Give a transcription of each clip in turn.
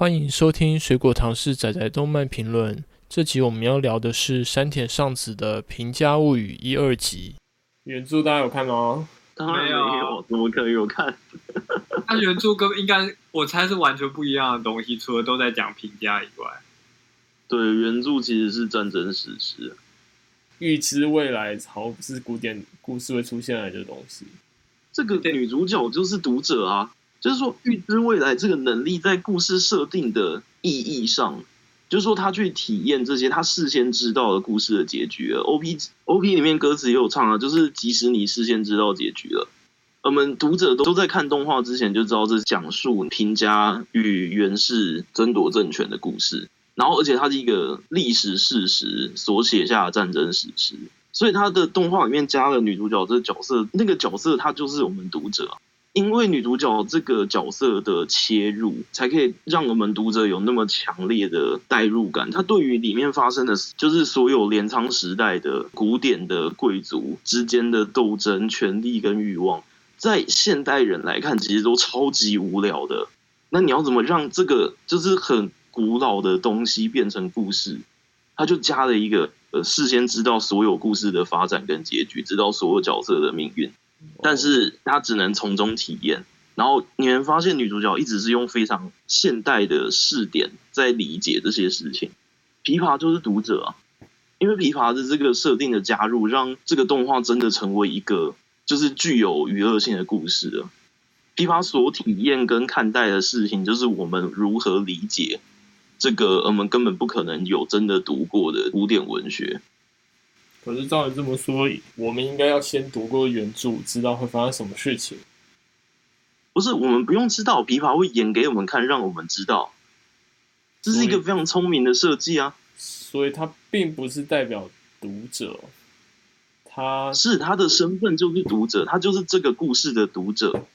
欢迎收听水果糖是仔仔动漫评论。这集我们要聊的是山田尚子的《平家物语》一二集。原著大家有看吗？当然没有，怎么可能有看？他原著跟应该我猜是完全不一样的东西，除了都在讲平家以外。对，原著其实是战争史诗。预知未来好是古典故事会出现来的东西。这个女主角就是读者啊。就是说，预知未来这个能力在故事设定的意义上，就是说他去体验这些，他事先知道的故事的结局了。OP OP 里面歌词也有唱啊，就是即使你事先知道结局了，我们读者都在看动画之前就知道这是讲述平家与源氏争夺政权的故事，然后而且它是一个历史事实所写下的战争史诗，所以它的动画里面加了女主角这个角色，那个角色她就是我们读者。因为女主角这个角色的切入，才可以让我们读者有那么强烈的代入感。她对于里面发生的，就是所有镰仓时代的古典的贵族之间的斗争、权力跟欲望，在现代人来看，其实都超级无聊的。那你要怎么让这个就是很古老的东西变成故事？他就加了一个呃，事先知道所有故事的发展跟结局，知道所有角色的命运。但是他只能从中体验，然后你们发现女主角一直是用非常现代的视点在理解这些事情。琵琶就是读者啊，因为琵琶的这个设定的加入，让这个动画真的成为一个就是具有娱乐性的故事了。琵琶所体验跟看待的事情，就是我们如何理解这个我们根本不可能有真的读过的古典文学。可是照你这么说，我们应该要先读过原著，知道会发生什么事情。不是，我们不用知道，琵琶会演给我们看，让我们知道，这是一个非常聪明的设计啊。所以，他并不是代表读者，他是他的身份就是读者，他就是这个故事的读者。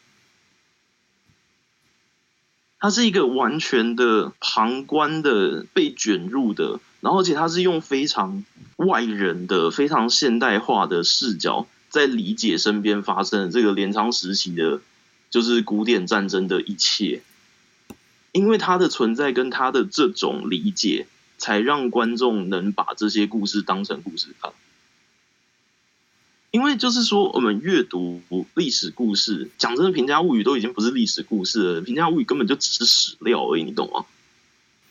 他是一个完全的旁观的，被卷入的，然后而且他是用非常外人的、非常现代化的视角，在理解身边发生的这个镰仓时期的，就是古典战争的一切。因为他的存在跟他的这种理解，才让观众能把这些故事当成故事看。因为就是说，我们阅读历史故事，讲真的，《平家物语》都已经不是历史故事了，《平家物语》根本就只是史料而已，你懂吗？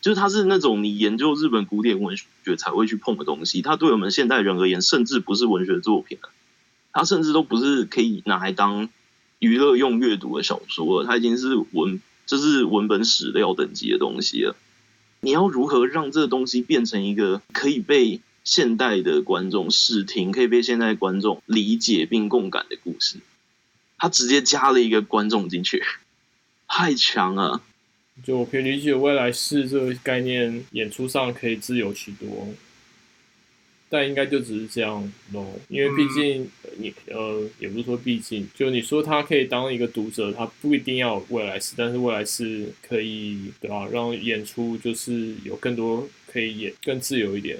就是它是那种你研究日本古典文学才会去碰的东西，它对我们现代人而言，甚至不是文学作品了，它甚至都不是可以拿来当娱乐用阅读的小说，它已经是文，就是文本史料等级的东西了。你要如何让这个东西变成一个可以被现代的观众视听，可以被现代观众理解并共感的故事，他直接加了一个观众进去，太强了！就我可以理解未来式这个概念，演出上可以自由许多，但应该就只是这样喽。因为毕竟你呃，也不是说毕竟，就你说他可以当一个读者，他不一定要有未来式，但是未来式可以对吧？让演出就是有更多可以演，更自由一点。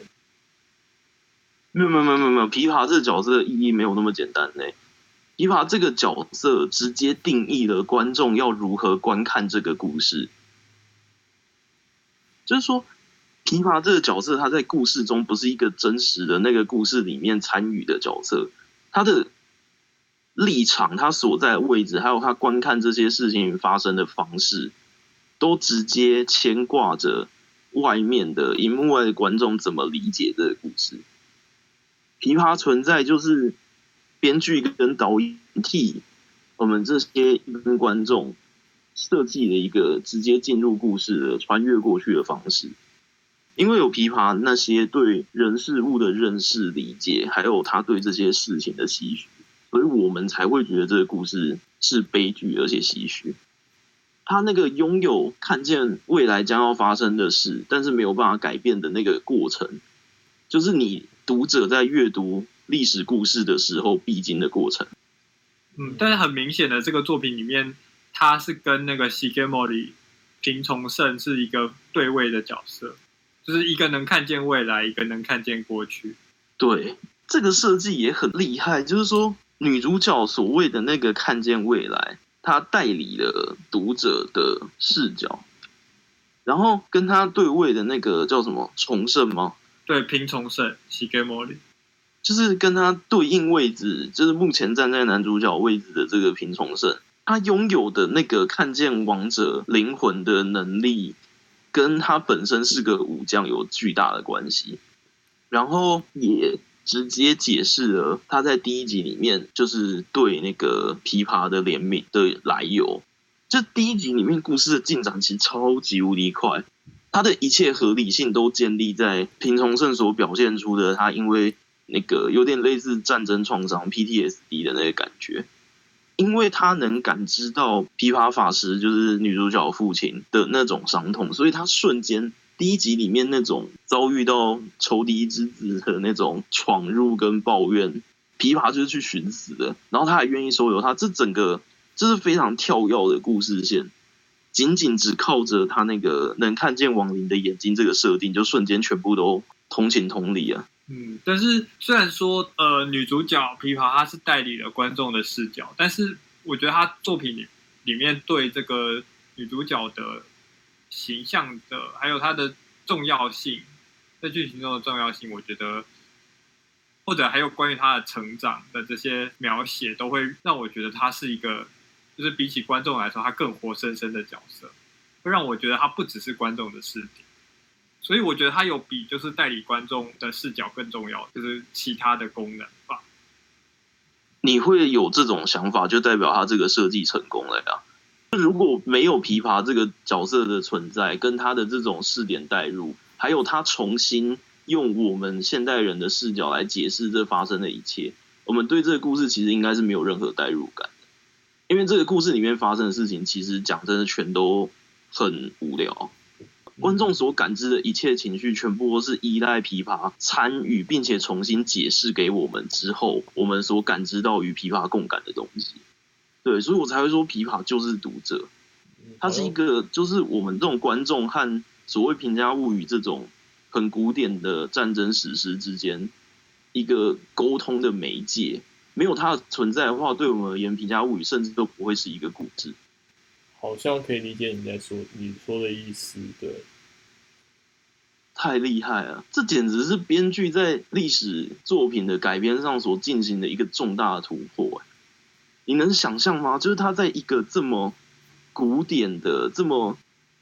没有没有没有没有，琵琶这个角色的意义没有那么简单呢。琵琶这个角色直接定义了观众要如何观看这个故事，就是说，琵琶这个角色他在故事中不是一个真实的那个故事里面参与的角色，他的立场、他所在的位置，还有他观看这些事情发生的方式，都直接牵挂着外面的荧幕外的观众怎么理解这个故事。琵琶存在就是编剧跟导演替我们这些观众设计了一个直接进入故事的穿越过去的方式，因为有琵琶那些对人事物的认识理解，还有他对这些事情的唏嘘，所以我们才会觉得这个故事是悲剧而且唏嘘。他那个拥有看见未来将要发生的事，但是没有办法改变的那个过程，就是你。读者在阅读历史故事的时候必经的过程。嗯，但是很明显的，这个作品里面，他是跟那个 Shigemori 平重盛是一个对位的角色，就是一个能看见未来，一个能看见过去。对，这个设计也很厉害，就是说女主角所谓的那个看见未来，她代理了读者的视角。然后跟他对位的那个叫什么重胜吗？对，平重胜，Shigemori，就是跟他对应位置，就是目前站在男主角位置的这个平重胜，他拥有的那个看见王者灵魂的能力，跟他本身是个武将有巨大的关系，然后也直接解释了他在第一集里面就是对那个琵琶的怜悯的来由。这第一集里面故事的进展其实超级无敌快，他的一切合理性都建立在平重盛所表现出的他因为那个有点类似战争创伤 PTSD 的那个感觉，因为他能感知到琵琶法师就是女主角父亲的那种伤痛，所以他瞬间第一集里面那种遭遇到仇敌之子的那种闯入跟抱怨，琵琶就是去寻死的，然后他还愿意收留他，这整个。这是非常跳跃的故事线，仅仅只靠着他那个能看见亡灵的眼睛这个设定，就瞬间全部都同情同理啊。嗯，但是虽然说呃女主角琵琶她是代理了观众的视角，但是我觉得她作品里里面对这个女主角的形象的还有她的重要性，在剧情中的重要性，我觉得。或者还有关于她的成长的这些描写，都会让我觉得她是一个，就是比起观众来说，她更活生生的角色，会让我觉得她不只是观众的视点。所以我觉得它有比就是代理观众的视角更重要，就是其他的功能吧。你会有这种想法，就代表她这个设计成功了呀。如果没有琵琶这个角色的存在，跟他的这种视点带入，还有他重新。用我们现代人的视角来解释这发生的一切，我们对这个故事其实应该是没有任何代入感的，因为这个故事里面发生的事情，其实讲真的全都很无聊。观众所感知的一切情绪，全部都是依赖琵琶参与并且重新解释给我们之后，我们所感知到与琵琶共感的东西。对，所以我才会说琵琶就是读者，它是一个就是我们这种观众和所谓平家物语这种。很古典的战争史诗之间，一个沟通的媒介，没有它的存在的话，对我们而言，《平家物语》甚至都不会是一个故事。好像可以理解你在说你说的意思，对。太厉害了，这简直是编剧在历史作品的改编上所进行的一个重大突破。你能想象吗？就是他在一个这么古典的这么。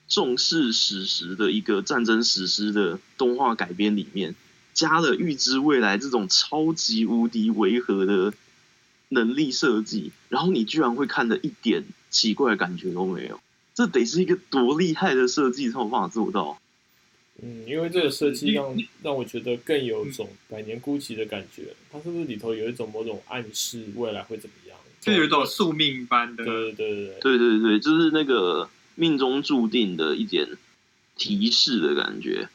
重视史实的一个战争史诗的动画改编里面，加了预知未来这种超级无敌违和的能力设计，然后你居然会看得一点奇怪的感觉都没有，这得是一个多厉害的设计才有办法做到。嗯，因为这个设计让让我觉得更有种百年孤寂的感觉，它是不是里头有一种某种暗示未来会怎么样？就有一种宿命般的，对对对对对对对，就是那个。命中注定的一点提示的感觉。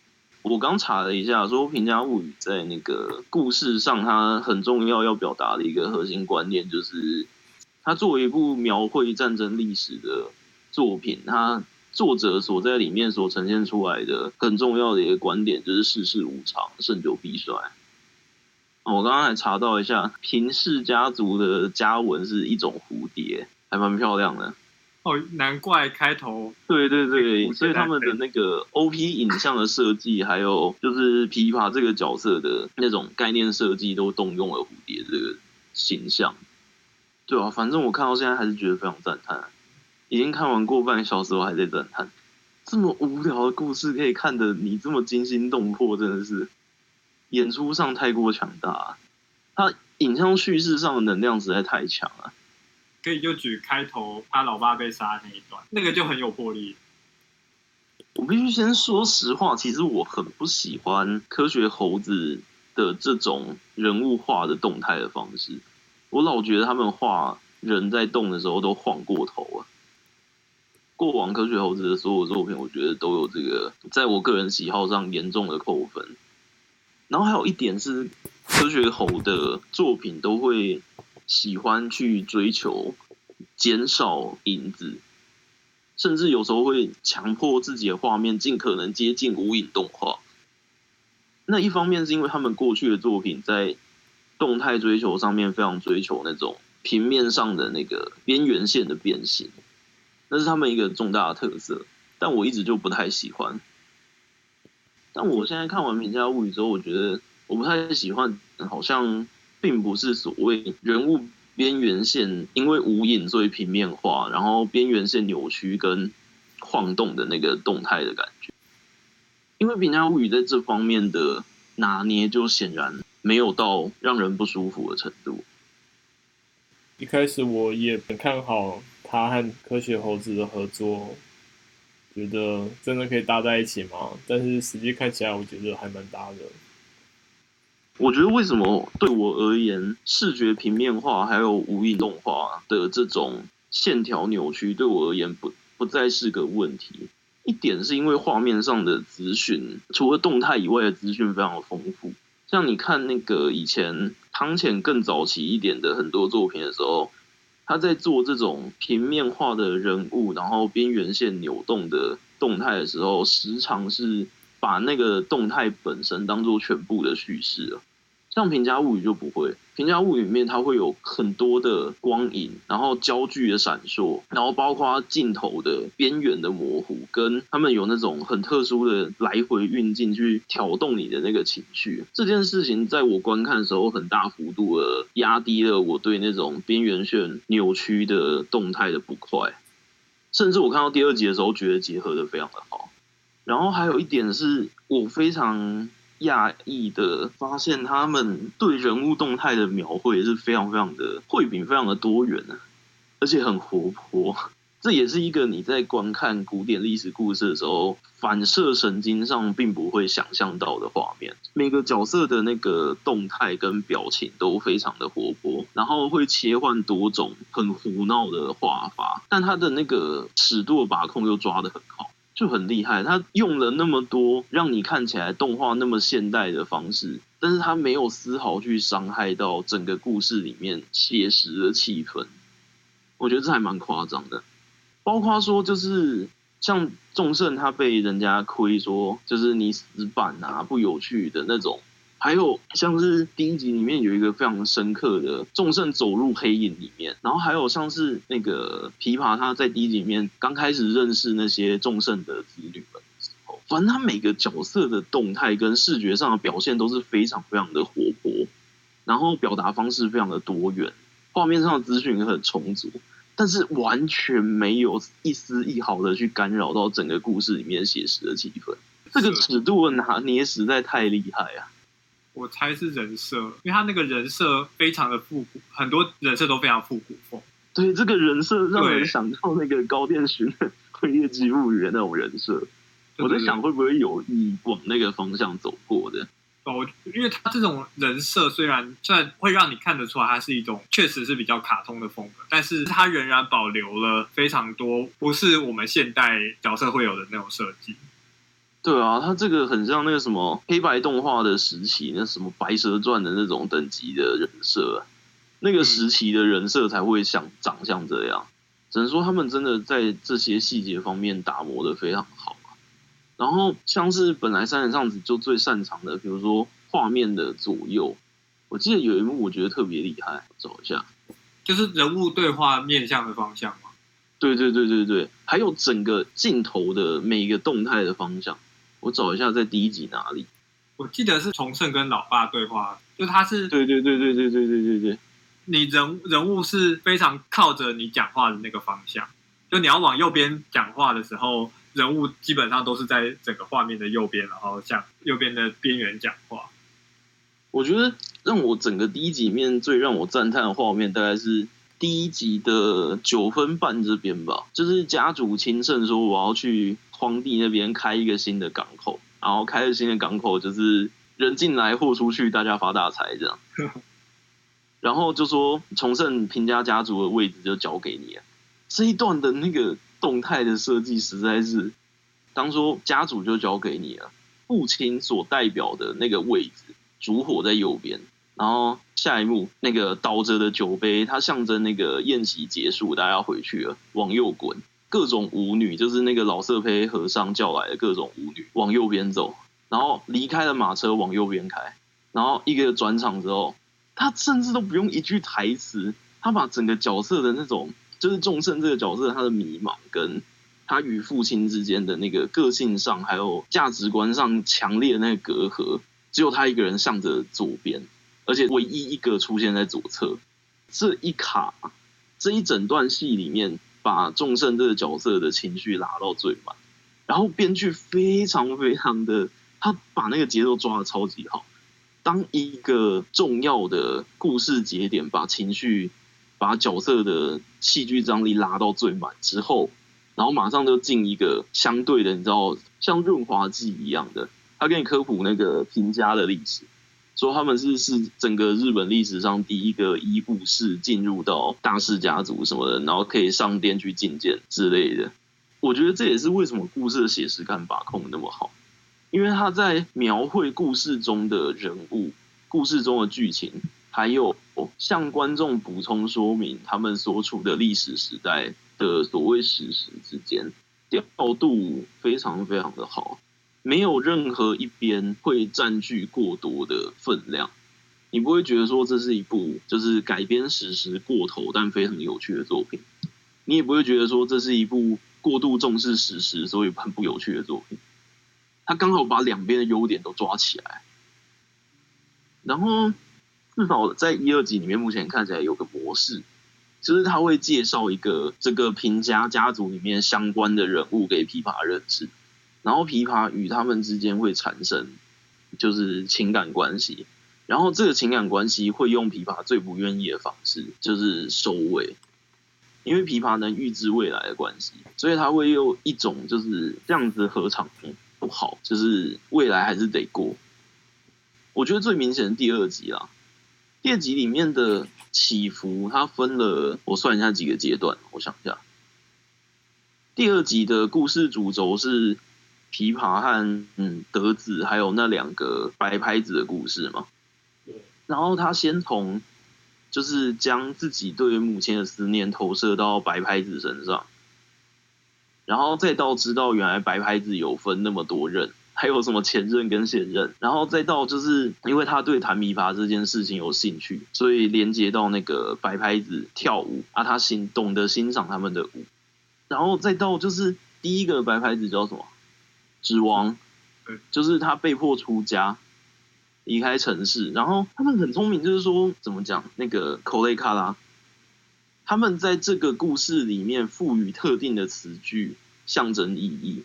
我刚查了一下，说《平家物语》在那个故事上，它很重要要表达的一个核心观念，就是它作为一部描绘战争历史的作品，它作者所在里面所呈现出来的很重要的一个观点，就是世事无常，盛久必衰。我刚刚还查到一下，平氏家族的家纹是一种蝴蝶，还蛮漂亮的。哦，难怪开头。对对对，所以他们的那个 OP 影像的设计，还有就是琵琶这个角色的那种概念设计，都动用了蝴蝶这个形象。对啊，反正我看到现在还是觉得非常赞叹。已经看完过半小时，我还在赞叹，这么无聊的故事可以看得你这么惊心动魄，真的是演出上太过强大，他影像叙事上的能量实在太强了。可以就举开头他老爸被杀那一段，那个就很有魄力。我必须先说实话，其实我很不喜欢科学猴子的这种人物画的动态的方式。我老觉得他们画人在动的时候都晃过头啊。过往科学猴子的所有作品，我觉得都有这个，在我个人喜好上严重的扣分。然后还有一点是，科学猴的作品都会。喜欢去追求减少影子，甚至有时候会强迫自己的画面尽可能接近无影动画。那一方面是因为他们过去的作品在动态追求上面非常追求那种平面上的那个边缘线的变形，那是他们一个重大的特色。但我一直就不太喜欢。但我现在看完《平家物语》之后，我觉得我不太喜欢，好像并不是所谓人物边缘线因为无影所以平面化，然后边缘线扭曲跟晃动的那个动态的感觉。因为《平家物语》在这方面的拿捏，就显然没有到让人不舒服的程度。一开始我也很看好他和科学猴子的合作。觉得真的可以搭在一起吗？但是实际看起来，我觉得还蛮搭的。我觉得为什么对我而言，视觉平面化还有无影动画的这种线条扭曲，对我而言不不再是个问题。一点是因为画面上的资讯，除了动态以外的资讯非常的丰富。像你看那个以前汤浅更早期一点的很多作品的时候。他在做这种平面化的人物，然后边缘线扭动的动态的时候，时常是把那个动态本身当做全部的叙事。像《平家物语》就不会，《平家物语》里面它会有很多的光影，然后焦距的闪烁，然后包括镜头的边缘的模糊，跟他们有那种很特殊的来回运镜去挑动你的那个情绪。这件事情在我观看的时候，很大幅度的压低了我对那种边缘线扭曲的动态的不快。甚至我看到第二集的时候，觉得结合的非常的好。然后还有一点是我非常。讶异的发现，他们对人物动态的描绘是非常非常的绘饼，非常的多元，而且很活泼。这也是一个你在观看古典历史故事的时候，反射神经上并不会想象到的画面。每个角色的那个动态跟表情都非常的活泼，然后会切换多种很胡闹的画法，但他的那个尺度把控又抓得很好。就很厉害，他用了那么多让你看起来动画那么现代的方式，但是他没有丝毫去伤害到整个故事里面写实的气氛。我觉得这还蛮夸张的。包括说，就是像众盛他被人家亏说，就是你死板啊，不有趣的那种。还有像是第一集里面有一个非常深刻的众圣走入黑影里面，然后还有像是那个琵琶他在第一集里面刚开始认识那些众圣的子女们的时候，反正他每个角色的动态跟视觉上的表现都是非常非常的活泼，然后表达方式非常的多元，画面上的资讯也很充足，但是完全没有一丝一毫的去干扰到整个故事里面写实的气氛，这个尺度的拿捏实在太厉害啊！我猜是人设，因为他那个人设非常的复古，很多人设都非常复古风。对，这个人设让人想到那个高电勋的《辉夜姬物语》那种人设。我在想，会不会有意往那个方向走过的？哦，因为他这种人设虽然虽然会让你看得出来，它是一种确实是比较卡通的风格，但是它仍然保留了非常多不是我们现代角色会有的那种设计。对啊，他这个很像那个什么黑白动画的时期，那什么《白蛇传》的那种等级的人设，那个时期的人设才会像长相这样。只能说他们真的在这些细节方面打磨的非常好。然后像是本来三人上子就最擅长的，比如说画面的左右，我记得有一幕我觉得特别厉害，找一下，就是人物对话面向的方向嘛。对对对对对，还有整个镜头的每一个动态的方向。我找一下，在第一集哪里？我记得是重盛跟老爸对话，就他是对对对对对对对对对，你人人物是非常靠着你讲话的那个方向，就你要往右边讲话的时候，人物基本上都是在整个画面的右边，然后向右边的边缘讲话。我觉得让我整个第一集里面最让我赞叹的画面，大概是第一集的九分半这边吧，就是家主亲胜说我要去。荒地那边开一个新的港口，然后开个新的港口就是人进来货出去，大家发大财这样。然后就说重盛平家家族的位置就交给你了。这一段的那个动态的设计实在是，当说家族就交给你了，父亲所代表的那个位置，烛火在右边，然后下一幕那个倒着的酒杯，它象征那个宴席结束，大家要回去了，往右滚。各种舞女，就是那个老色胚和尚叫来的各种舞女，往右边走，然后离开了马车，往右边开，然后一个转场之后，他甚至都不用一句台词，他把整个角色的那种，就是众生这个角色他的迷茫跟他与父亲之间的那个个性上还有价值观上强烈的那个隔阂，只有他一个人向着左边，而且唯一一个出现在左侧。这一卡，这一整段戏里面，把仲盛这个角色的情绪拉到最满，然后编剧非常非常的，他把那个节奏抓的超级好。当一个重要的故事节点把情绪、把角色的戏剧张力拉到最满之后，然后马上就进一个相对的，你知道，像润滑剂一样的，他给你科普那个平家的历史，说他们是是整个日本历史上第一个以武士进入到大氏家族什么的，然后可以上殿去觐见之类的。我觉得这也是为什么故事的写实感把控那么好。因为他在描绘故事中的人物、故事中的剧情，还有向观众补充说明他们所处的历史时代的所谓史实之间，调度非常非常的好，没有任何一边会占据过多的分量。你不会觉得说这是一部就是改编史实过头但非常有趣的作品，你也不会觉得说这是一部过度重视史实所以很不有趣的作品。他刚好把两边的优点都抓起来，然后至少在一二集里面，目前看起来有个模式，就是他会介绍一个这个平家家族里面相关的人物给琵琶认识，然后琵琶与他们之间会产生就是情感关系，然后这个情感关系会用琵琶最不愿意的方式就是收尾，因为琵琶能预知未来的关系，所以他会用一种就是这样子合场。不好，就是未来还是得过。我觉得最明显的第二集啦，第二集里面的起伏，它分了，我算一下几个阶段，我想一下。第二集的故事主轴是琵琶和嗯德子还有那两个白拍子的故事嘛。然后他先从就是将自己对于母亲的思念投射到白拍子身上。然后再到知道原来白拍子有分那么多任，还有什么前任跟现任，然后再到就是因为他对弹琵琶这件事情有兴趣，所以连接到那个白拍子跳舞啊，他欣懂得欣赏他们的舞，然后再到就是第一个白拍子叫什么？指王，就是他被迫出家，离开城市，然后他们很聪明，就是说怎么讲那个口雷卡拉。他们在这个故事里面赋予特定的词句象征意义，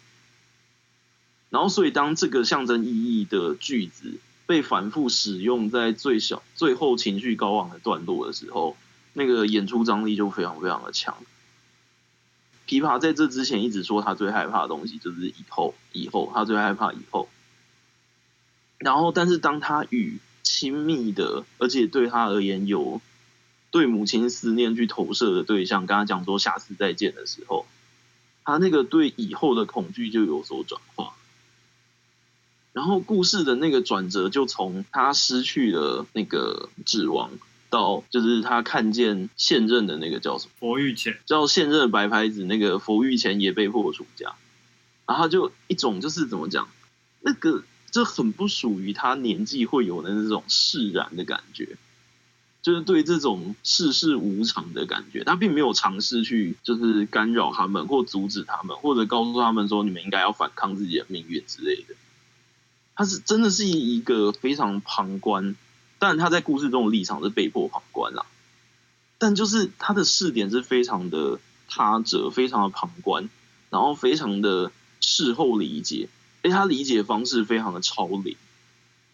然后所以当这个象征意义的句子被反复使用在最小最后情绪高昂的段落的时候，那个演出张力就非常非常的强。琵琶在这之前一直说他最害怕的东西就是以后，以后他最害怕以后。然后，但是当他与亲密的，而且对他而言有。对母亲思念去投射的对象，跟他讲说下次再见的时候，他那个对以后的恐惧就有所转化，然后故事的那个转折就从他失去了那个指望，到就是他看见现任的那个叫什么佛玉前，叫现任的白牌子那个佛玉前也被迫出家，然后就一种就是怎么讲，那个这很不属于他年纪会有的那种释然的感觉。就是对这种世事无常的感觉，他并没有尝试去就是干扰他们，或阻止他们，或者告诉他们说你们应该要反抗自己的命运之类的。他是真的是一个非常旁观，但他在故事中的立场是被迫旁观啦。但就是他的视点是非常的他者，非常的旁观，然后非常的事后理解，哎，他理解方式非常的超龄，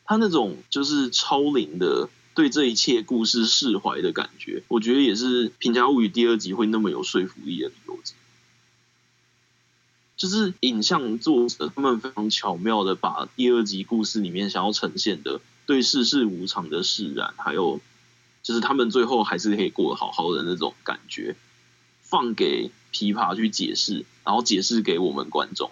他那种就是超龄的。对这一切故事释怀的感觉，我觉得也是《平家物语》第二集会那么有说服力的理由。就是影像作者他们非常巧妙的把第二集故事里面想要呈现的对世事无常的释然，还有就是他们最后还是可以过得好好的那种感觉，放给琵琶去解释，然后解释给我们观众。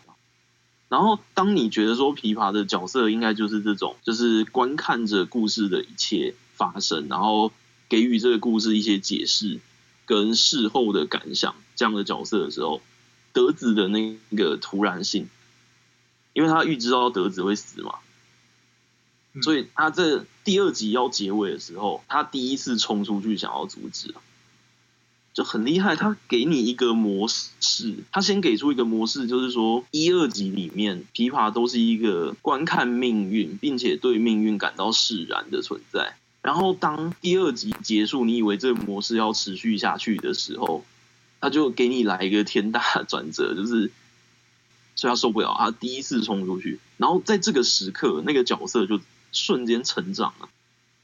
然后，当你觉得说琵琶的角色应该就是这种，就是观看着故事的一切发生，然后给予这个故事一些解释跟事后的感想这样的角色的时候，德子的那个突然性，因为他预知到德子会死嘛，所以他这第二集要结尾的时候，他第一次冲出去想要阻止，就很厉害。他给你一个模式，他先给出一个模式，就是说一二集里面琵琶都是一个观看命运，并且对命运感到释然的存在。然后当第二集结束，你以为这个模式要持续下去的时候，他就给你来一个天大的转折，就是所以他受不了，他第一次冲出去，然后在这个时刻，那个角色就瞬间成长了。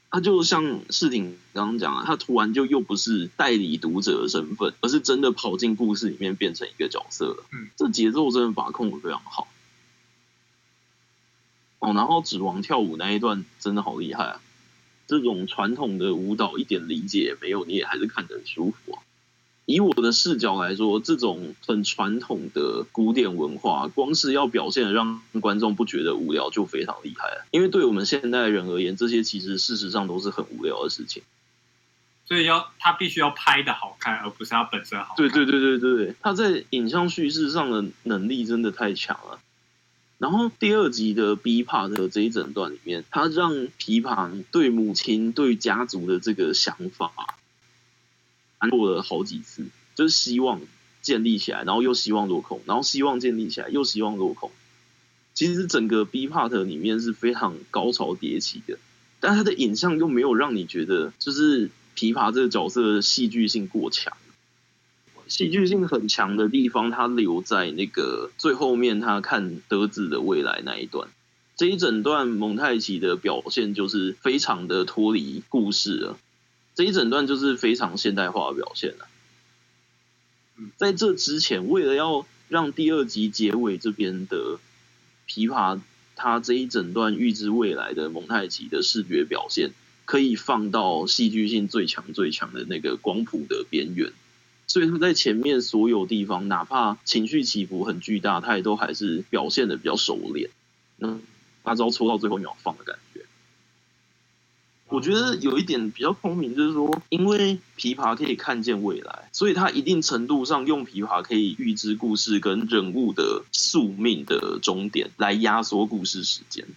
他就像世廷刚刚讲了，他突然就又不是代理读者的身份，而是真的跑进故事里面变成一个角色了。嗯，这节奏真的把控的非常好。哦，然后指王跳舞那一段真的好厉害啊！这种传统的舞蹈一点理解也没有，你也还是看得很舒服啊。以我的视角来说，这种很传统的古典文化，光是要表现的让观众不觉得无聊，就非常厉害了。因为对我们现代人而言，这些其实事实上都是很无聊的事情。所以要他必须要拍的好看，而不是他本身好看。对对对对对，他在影像叙事上的能力真的太强了。然后第二集的 B part 的这一整段里面，他让琵琶对母亲、对家族的这个想法。过了好几次，就是希望建立起来，然后又希望落空，然后希望建立起来，又希望落空。其实整个 B part 里面是非常高潮迭起的，但它的影像又没有让你觉得就是琵琶这个角色的戏剧性过强。戏剧性很强的地方，它留在那个最后面，他看德子的未来那一段。这一整段蒙太奇的表现就是非常的脱离故事了。这一整段就是非常现代化的表现了。在这之前，为了要让第二集结尾这边的琵琶，它这一整段预知未来的蒙太奇的视觉表现，可以放到戏剧性最强最强的那个光谱的边缘。所以他在前面所有地方，哪怕情绪起伏很巨大，他也都还是表现的比较熟练。嗯，他只要戳到最后秒放的感觉。我觉得有一点比较聪明，就是说，因为琵琶可以看见未来，所以它一定程度上用琵琶可以预知故事跟人物的宿命的终点，来压缩故事时间。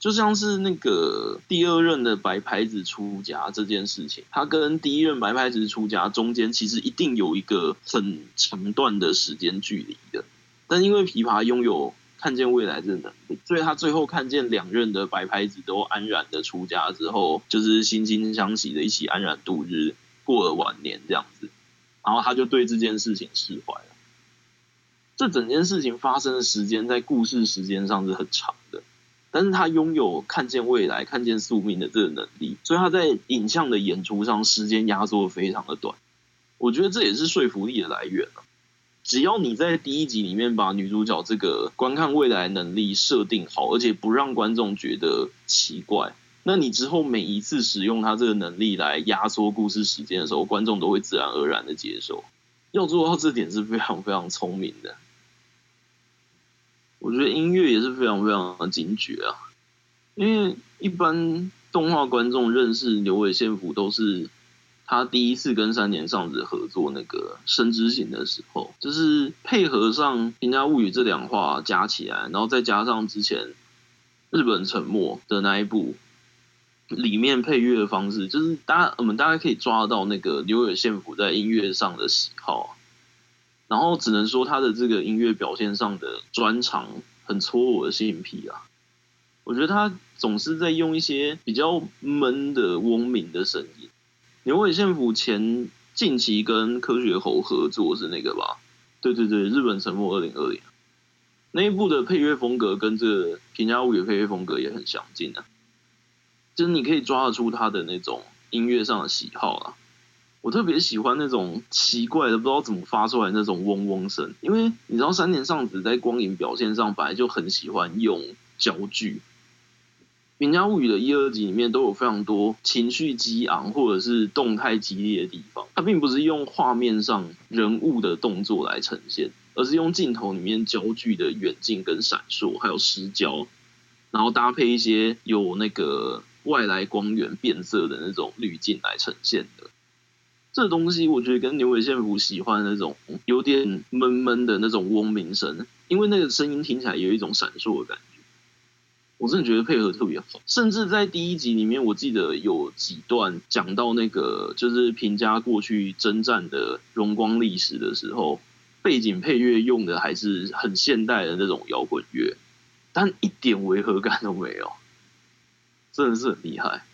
就像是那个第二任的白牌子出家这件事情，他跟第一任白牌子出家中间其实一定有一个很长段的时间距离的，但因为琵琶拥有。看见未来这能力，所以他最后看见两任的白牌子都安然的出家之后，就是惺惺相惜的一起安然度日，过了晚年这样子，然后他就对这件事情释怀了。这整件事情发生的时间在故事时间上是很长的，但是他拥有看见未来、看见宿命的这个能力，所以他在影像的演出上时间压缩的非常的短。我觉得这也是说服力的来源了。只要你在第一集里面把女主角这个观看未来能力设定好，而且不让观众觉得奇怪，那你之后每一次使用她这个能力来压缩故事时间的时候，观众都会自然而然的接受。要做到这点是非常非常聪明的。我觉得音乐也是非常非常的警觉啊，因为一般动画观众认识牛尾宪辅都是。他第一次跟三年上子合作那个《声之行》的时候，就是配合上《平家物语》这两话加起来，然后再加上之前日本沉没的那一部里面配乐的方式，就是大家我们大概可以抓到那个牛尾宪辅在音乐上的喜好，然后只能说他的这个音乐表现上的专长很戳我的心脾啊！我觉得他总是在用一些比较闷的嗡鸣的声。牛尾宪府前近期跟科学猴合作是那个吧？对对对，日本沉没二零二零那一部的配乐风格跟这平家物语配乐风格也很相近啊。就是你可以抓得出他的那种音乐上的喜好啊。我特别喜欢那种奇怪的，不知道怎么发出来那种嗡嗡声，因为你知道三年上子在光影表现上本来就很喜欢用焦距。《名家物语》的一二集里面都有非常多情绪激昂或者是动态激烈的地方，它并不是用画面上人物的动作来呈现，而是用镜头里面焦距的远近跟闪烁，还有失焦，然后搭配一些有那个外来光源变色的那种滤镜来呈现的。这东西我觉得跟牛尾宪辅喜欢的那种有点闷闷的那种嗡鸣声，因为那个声音听起来有一种闪烁的感觉。我真的觉得配合特别好。甚至在第一集里面，我记得有几段讲到那个就是平家过去征战的荣光历史的时候，背景配乐用的还是很现代的那种摇滚乐，但一点违和感都没有，真的是很厉害。